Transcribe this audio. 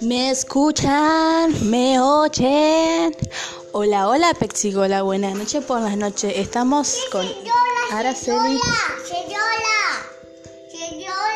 ¿Me escuchan? ¿Me oyen? Hola, hola Pexigola, buenas noches por las noches. Estamos con Araceli. Señora, señora, señora.